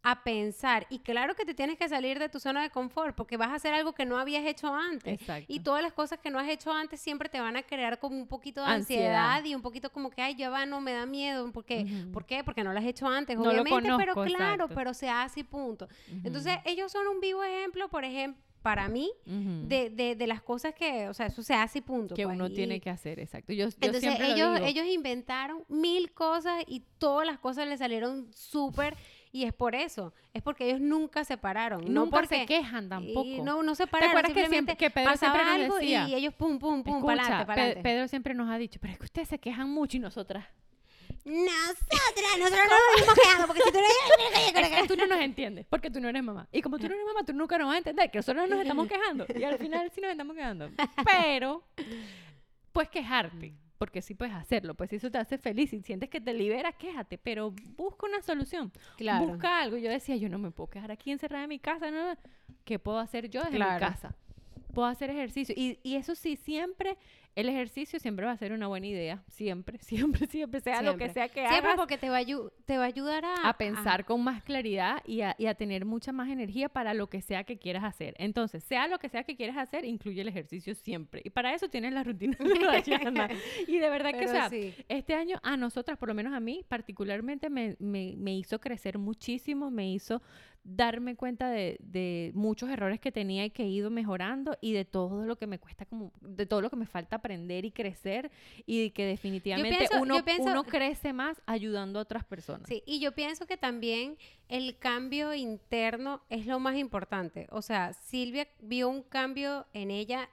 a pensar, y claro que te tienes que salir de tu zona de confort, porque vas a hacer algo que no habías hecho antes. Exacto. Y todas las cosas que no has hecho antes siempre te van a crear como un poquito de Ansiedad. ansiedad, y un poquito como que, ay, ya va, no me da miedo. Porque, Ujú. ¿Por qué? Porque no lo has hecho antes, No obviamente, pero claro, exacto. pero se hace y punto. Entonces, ellos son un vivo ejemplo, por ejemplo, para mí, de, de, de las cosas que, o sea, eso se hace y punto. que pues, uno y- tiene que hacer, exacto. Yo, yo entonces ellos, ellos inventaron mil cosas y todas las cosas le salieron súper Y es por eso, es porque ellos nunca se pararon. no porque, se quejan tampoco. Y no, no se pararon. acuerdas que siempre- que Pedro pasaba siempre nos algo decía, y ellos pum, pum, pum, para adelante, Pe- para adelante. Pedro siempre nos ha dicho, pero es que ustedes se quejan mucho y nosotras. Nosotras, nosotros no nos venimos quedando porque si tú Es que tú no nos entiendes, porque tú no eres mamá. Y como tú no eres mamá, tú nunca nos vas a entender que nosotros nos estamos quejando. Y al final sí nos estamos quejando. Pero, puedes quejarte, porque sí puedes hacerlo. Pues si eso te hace feliz y sientes que te libera, quéjate. Pero busca una solución. Claro. Busca algo. Yo decía, yo no me puedo quedar aquí encerrada en mi casa. No, ¿Qué puedo hacer yo desde Claro. mi casa? Puedo hacer ejercicio. Y, y eso sí, siempre, el ejercicio siempre va a ser una buena idea. Siempre, siempre, siempre. Sea lo que Siempre. sea que Siempre hagas porque te va, a ayu- te va a ayudar a... a pensar con más claridad y a, y a tener mucha más energía para lo que sea que quieras hacer. Entonces, sea lo que sea que quieras hacer, incluye el ejercicio siempre. Y para eso tienes la rutina de. Y de verdad que, o sea, sí. este año a nosotras, por lo menos a mí, particularmente me, me- me hizo crecer muchísimo, me hizo darme cuenta de, de muchos errores que tenía y que he ido mejorando y de todo lo que me cuesta como de todo lo que me falta aprender y crecer y que definitivamente pienso- uno, pienso- uno crece más ayudando a otras personas. Sí, y yo pienso que también el cambio interno es lo más importante. O sea, Silvia vio un cambio en ella,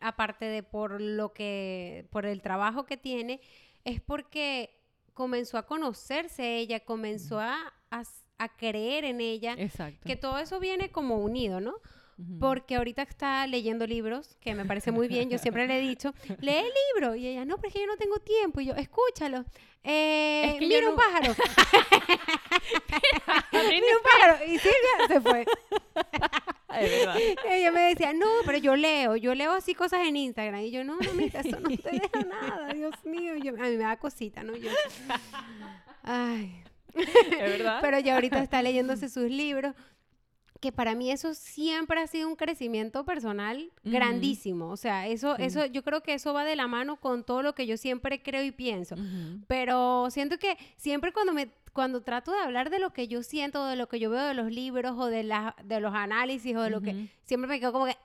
aparte de por lo que, por el trabajo que tiene, es porque comenzó a conocerse ella, comenzó a, a, a creer en ella, Exacto. que todo eso viene como unido, ¿no? Porque ahorita está leyendo libros, que me parece muy bien, yo siempre le he dicho, lee el libro. Y ella, no, pero es que yo no tengo tiempo. Y yo, escúchalo. Eh, Es que yo mira no- un pájaro. Mira un pájaro. Y Silvia se fue. Ella me decía, no, pero yo leo, yo leo así cosas en Instagram. Y yo, no, mamita, eso no te deja nada, Dios mío. Yo, a mí me da cosita, ¿no? Yo, ay. Es verdad. Pero ya ahorita está leyéndose sus libros. Que para mí eso siempre ha sido un crecimiento personal Ujú. grandísimo. O sea, eso, Sí. eso, yo creo que eso va de la mano con todo lo que yo siempre creo y pienso. Ujú. Pero siento que siempre cuando me cuando trato de hablar de lo que yo siento, de lo que yo veo de los libros o de, la, de los análisis o de lo que siempre me quedo como que "Eh",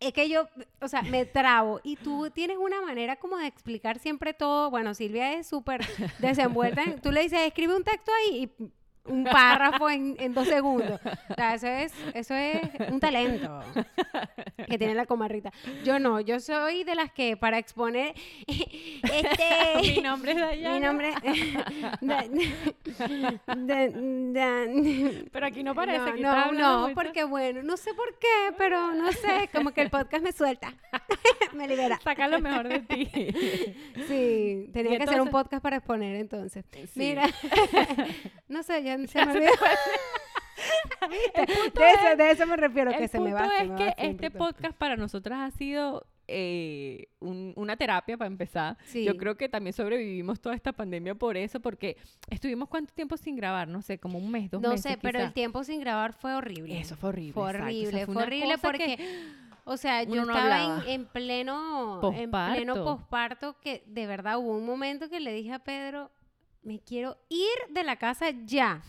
es que yo, o sea, me trabo y tú tienes una manera como de explicar siempre todo. Bueno, Silvia es súper desenvuelta. en- tú le dices, escribe un texto ahí y un párrafo en, en dos segundos. O sea, eso es, eso es un talento que tiene la comarrita. Yo no, yo soy de las que para exponer, este... Mi nombre es Dayana. Mi nombre Pero aquí no parece No, que no, no, mucho. porque bueno, no sé por qué, pero no sé, como que el podcast me suelta, me libera. Saca lo mejor de ti. Sí, tenía que hacer un podcast para exponer entonces. Sí. Mira, no sé, se me olvidó. El punto De eso, es- de eso me refiero, que el se me va. punto se es que este podcast para nosotras ha sido eh, un- una terapia para empezar. Sí. Yo creo que también sobrevivimos toda esta pandemia por eso, porque estuvimos cuánto tiempo sin grabar, no sé, como un mes, dos No meses. sé, pero el tiempo sin grabar fue horrible. Eso fue horrible. Fue exacto. O sea, horrible, fue horrible que- porque, o sea, yo uno no estaba en, en pleno, en Posparto. pleno posparto que de verdad hubo un momento que le dije a Pedro, me quiero ir de la casa ya.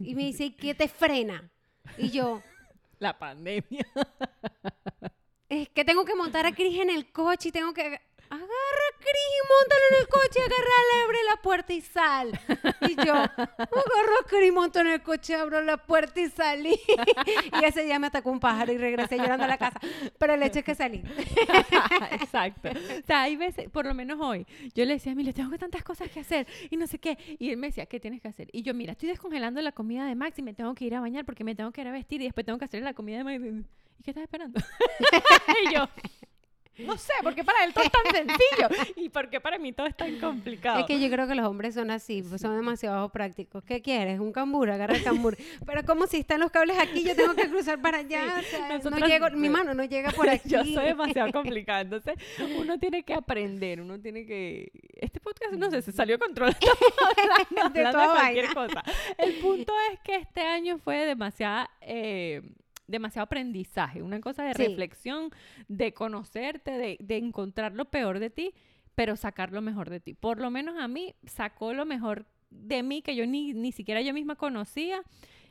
Y me dice, ¿y qué te frena? Y yo, La pandemia. es que tengo que montar a Cris en el coche y tengo que... Agarra a Cris y montalo en el coche, agarra, abre la puerta y sal. Y yo, agarro a Cris, monto en el coche, abro la puerta y salí. Y ese día me atacó un pájaro y regresé llorando a la casa. Pero el hecho es que salí. Exacto. O sea, hay veces, por lo menos hoy, yo le decía a Emilio, tengo que tantas cosas que hacer y no sé qué. Y él me decía, ¿qué tienes que hacer? Y yo, mira, estoy descongelando la comida de Max y me tengo que ir a bañar porque me tengo que ir a vestir y después tengo que hacer la comida de Max. ¿Y qué estás esperando? y yo, no sé, porque para él todo es tan sencillo y porque para mí todo es tan complicado. Es que yo creo que los hombres son así, pues son demasiado prácticos. ¿Qué quieres? Un cambur, agarra el cambur. Pero como si están los cables aquí, yo tengo que cruzar para allá. Sí, o sea, no llego, mi mano no llega por aquí. Yo soy demasiado complicada, entonces uno tiene que aprender, uno tiene que... Este podcast, no sé, se salió de control. hablando, De hablando cualquier vaina. cosa. El punto es que este año fue demasiado, eh, demasiado aprendizaje, una cosa de Sí. reflexión, de conocerte, de, de encontrar lo peor de ti, pero sacar lo mejor de ti. Por lo menos a mí sacó lo mejor de mí que yo ni, ni siquiera yo misma conocía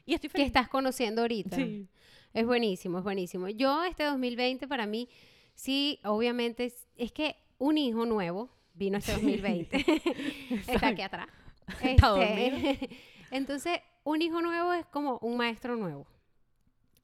y estoy que estás conociendo ahorita. Sí. Es buenísimo, es buenísimo. Yo este 2020 para mí, sí, obviamente, es, es que un hijo nuevo vino este 2020. Está aquí atrás. Está Este, entonces, un hijo nuevo es como un maestro nuevo.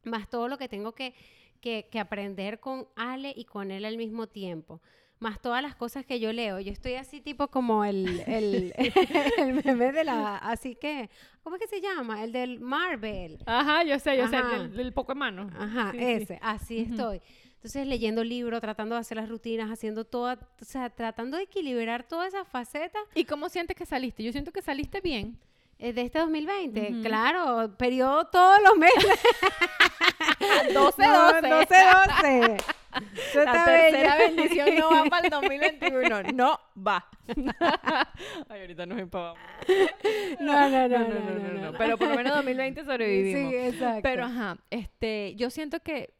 Más todo lo que tengo que, que, que aprender con Ale y con él al mismo tiempo. Más todas las cosas que yo leo. Yo estoy así tipo como el, el, el meme de la... Así que... ¿Cómo es que se llama? El del Marvel. Ajá, yo sé, yo sé, Ajá. del, del Pokémon. Ajá, Sí, sí. ese, así Ujú. estoy. Entonces leyendo libros, tratando de hacer las rutinas, haciendo toda, o sea, tratando de equilibrar todas esas facetas ¿Y cómo sientes que saliste? Yo siento que saliste bien. Eh, de este 2020. Ujú. Claro, periodo todos los meses. 12, No, 12. 12, 12. Eso La está tercera bello. bendición no va para el 2021. No va. Ay, ahorita nos empavamos. No, no, no, No, no, no, no, no. Pero por lo menos 2020 sobrevivimos. Sí, exacto. Pero ajá, este, yo siento que,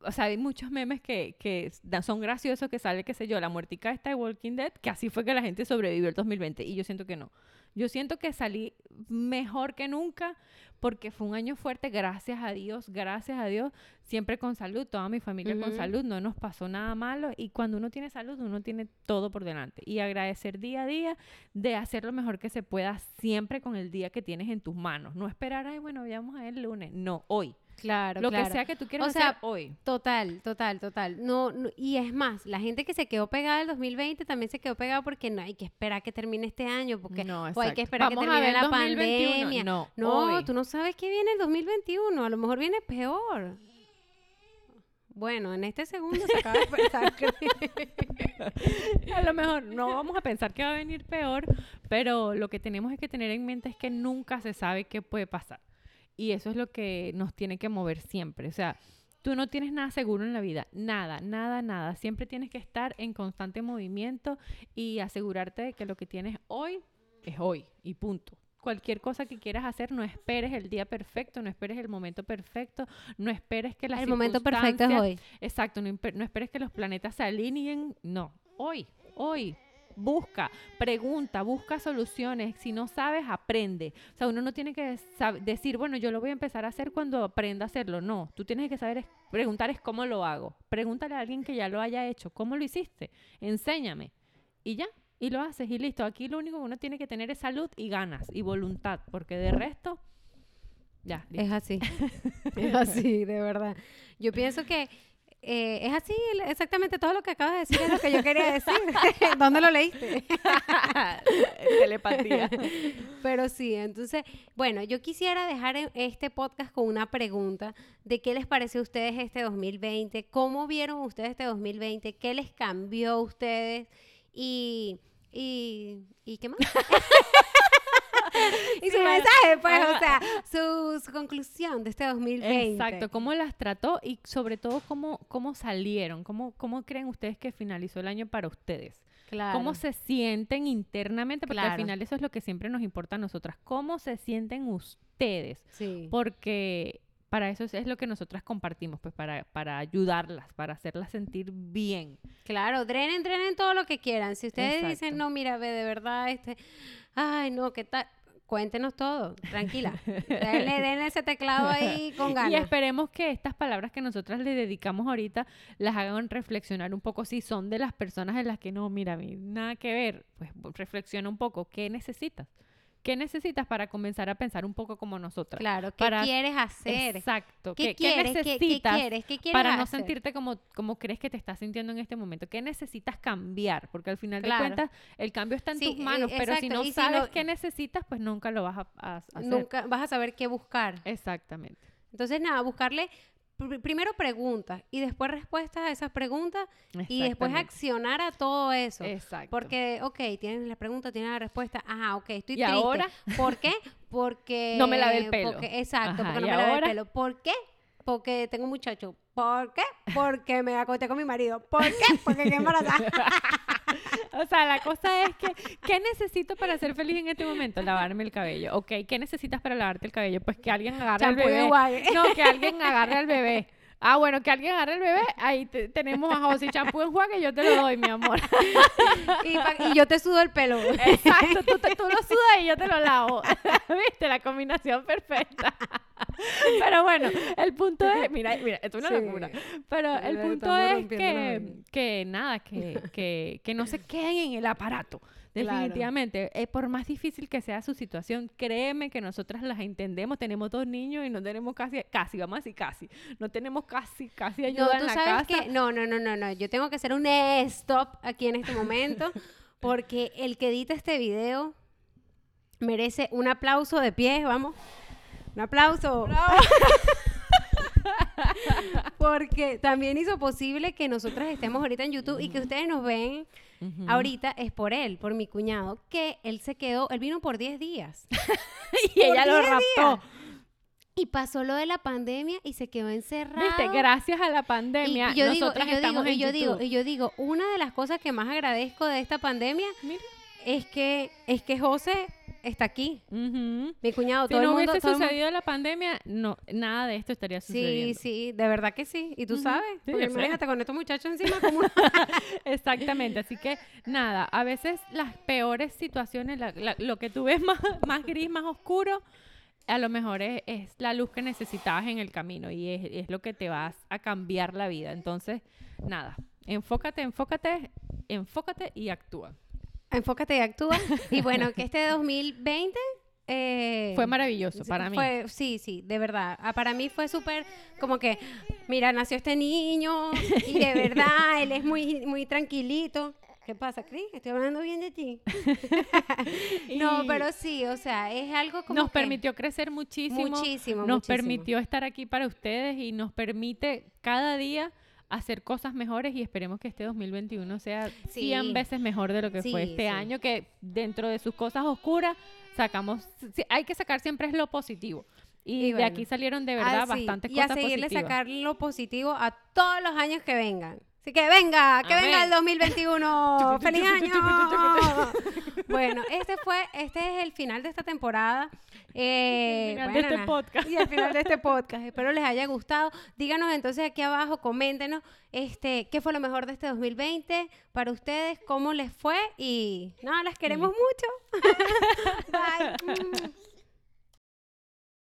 o sea, hay muchos memes que, que son graciosos que sale, qué sé yo, la muertica esta de Walking Dead, que así fue que la gente sobrevivió el 2020 y yo siento que no. Yo siento que salí mejor que nunca porque fue un año fuerte, gracias a Dios, gracias a Dios, siempre con salud, toda mi familia con salud, no nos pasó nada malo y cuando uno tiene salud, uno tiene todo por delante. Y agradecer día a día de hacer lo mejor que se pueda siempre con el día que tienes en tus manos, no esperar, ay, bueno, ver el lunes, no, hoy. Claro, Lo claro. que sea que tú quieras O sea, hacer hoy. Total, total, total. No, no- y es más, la gente que se quedó pegada el 2020 también se quedó pegada porque no hay que esperar que termine este año, porque no, o hay que esperar Vamos que termine la 2021. pandemia. No, No, hoy. tú no sabes qué viene el 2021, a lo mejor viene peor. Bueno, en este segundo se acaba de pensar que A lo mejor no vamos a pensar que va a venir peor, pero lo que tenemos es que tener en mente es que nunca se sabe qué puede pasar. Y eso es lo que nos tiene que mover siempre. O sea, tú no tienes nada seguro en la vida. Nada, nada, nada. Siempre tienes que estar en constante movimiento y asegurarte de que lo que tienes hoy es hoy y punto. Cualquier cosa que quieras hacer, no esperes el día perfecto, no esperes el momento perfecto, no esperes que las el momento perfecto es hoy. Exacto, no, no esperes que los planetas se alineen, no, hoy, hoy. Busca, pregunta, busca soluciones. Si no sabes, aprende. O sea, uno no tiene que decir, bueno, yo lo voy a empezar a hacer cuando aprenda a hacerlo. No, tú tienes que saber, es- preguntar es cómo lo hago. Pregúntale a alguien que ya lo haya hecho. ¿Cómo lo hiciste? Enséñame. Y ya, y lo haces y listo. Aquí lo único que uno tiene que tener es salud y ganas y voluntad, porque de resto, ya. listo. Es así. es así, de verdad. Yo pienso que eh, es así, exactamente todo lo que acabas de decir es lo que yo quería decir. ¿Dónde lo leíste? Telepatía. Pero sí, entonces, bueno, yo quisiera dejar en- este podcast con una pregunta de qué les pareció a ustedes este 2020, cómo vieron ustedes este 2020, qué les cambió a ustedes y, y, ¿y qué más? y su Sí, mensaje, pues, o sea, su, su conclusión de este 2020. Exacto, cómo las trató y sobre todo cómo, cómo salieron, cómo, cómo creen ustedes que finalizó el año para ustedes. Claro. ¿Cómo se sienten internamente? Porque al final eso es lo que siempre nos importa a nosotras. ¿Cómo se sienten ustedes? Sí. Porque para eso es, lo que nosotras compartimos, pues para, para ayudarlas, para hacerlas sentir bien. Claro, drenen, drenen todo lo que quieran. Si ustedes Exacto. dicen, no, mira, ve, de verdad, este, ay, no, ¿qué tal? Cuéntenos todo, tranquila. denle, denle ese teclado ahí con Y ganas. esperemos que estas palabras que nosotras le dedicamos ahorita las hagan reflexionar un poco. Si son de las personas en las que no, mira, a mí nada que ver, pues reflexiona un poco. ¿Qué necesitas? ¿Qué necesitas para comenzar a pensar un poco como nosotras? Claro, ¿qué para- quieres hacer? Exacto. ¿Qué, ¿Qué, qué quieres? ¿Qué- necesitas ¿Qué, quieres? ¿Qué quieres para no sentirte como, como crees que te estás sintiendo en este momento? ¿Qué necesitas cambiar? Porque al final Claro. de cuentas el cambio está en Sí, tus manos, eh, pero si no si sabes qué necesitas, pues nunca lo vas a, hacer. Nunca vas a saber qué buscar. Exactamente. Entonces, nada, buscarle primero preguntas y después respuestas a esas preguntas y después accionar a todo eso. Exacto. Porque, ok, tienes la pregunta, tienes la respuesta. Ajá, ok, estoy ¿Y triste. ahora? ¿Por qué? Porque... No me lavé el pelo. porque- exacto, Ajá, porque no ¿y me lavé el ahora? pelo. ¿Por qué? Porque tengo un muchacho. ¿Por qué? Porque me acosté con mi marido. ¿Por qué? Porque quedé embarazada. O sea, la cosa es que, ¿qué necesito para ser feliz en este momento? Lavarme el cabello. Ok, ¿qué necesitas para lavarte el cabello? Pues que alguien agarre al bebé. No, que alguien agarre al bebé. Ah, bueno, que alguien agarre al bebé. Ahí te- tenemos a José champú enjuague, yo te lo doy, mi amor. y yo te sudo el pelo. Exacto, tú, te- tú lo sudas y yo te lo lavo. ¿Viste? La combinación perfecta. Pero bueno, el punto es, mira, mira, esto es una Sí. locura. Pero el punto es la que, que nada, que, que, que no se queden en el aparato. Claro. Definitivamente, eh, por más difícil que sea su situación, créeme que nosotras las entendemos. Tenemos dos niños y no tenemos casi, casi, vamos a decir casi, no tenemos casi, casi No, ayuda en tú la sabes casa. que no, no, no, no, no. Yo tengo que hacer un stop aquí en este momento porque el que edita este video merece un aplauso de pie, vamos. Un aplauso. porque también hizo posible que nosotras estemos ahorita en YouTube y que ustedes nos ven ahorita es por él, por mi cuñado, que él se quedó, él vino por 10 días y ella lo 10 raptó. y pasó lo de la pandemia y se quedó encerrado. Viste, gracias a la Y pandemia, yo digo, nosotras y yo estamos digo, y yo digo, y yo digo, una de las cosas que más agradezco de esta pandemia Mira. es que es que José está aquí. Mi cuñado, Si todo no el mundo, hubiese todo el mundo- sucedido la pandemia, no, nada de esto estaría Sí, sucediendo. sí, de verdad que sí. Y tú sabes, Sí, porque yo sé. imagínate con estos muchachos encima como una- Exactamente, así que nada, a veces las peores situaciones, la- la- lo que tú ves más, más gris, más oscuro, a lo mejor es, es la luz que necesitabas en el camino y es, es lo que te vas a cambiar la vida. Entonces, nada, enfócate, enfócate, enfócate y actúa. Enfócate y actúa. Y bueno, que este 2020 eh, Fue maravilloso para mí. fue- sí, sí, de verdad. Ah, Para mí fue súper como que, mira, nació este niño y de verdad él es muy, muy tranquilito. ¿Qué pasa, Cris? Estoy hablando bien de ti. no, pero sí, o sea, es algo como nos que permitió crecer muchísimo. muchísimo, nos muchísimo. permitió estar aquí para ustedes y nos permite cada día hacer cosas mejores y esperemos que este 2021 sea 100 Sí. veces mejor de lo que fue este sí. año, que dentro de sus cosas oscuras sacamos, sí, hay que sacar siempre es lo positivo. Y, Y de aquí salieron de Ah, verdad sí, bastantes y a cosas seguirle positivas. sacar lo positivo a todos los años que vengan. Así que venga, que venga el 2021. Chucu, ¡Feliz año! bueno, este fue, este es el final de esta temporada. Eh, final de este podcast. Y el final de este podcast. Espero les haya gustado. Díganos entonces aquí abajo, coméntenos este, qué fue lo mejor de este 2020 para ustedes, cómo les fue y nada, las queremos mucho. Bye.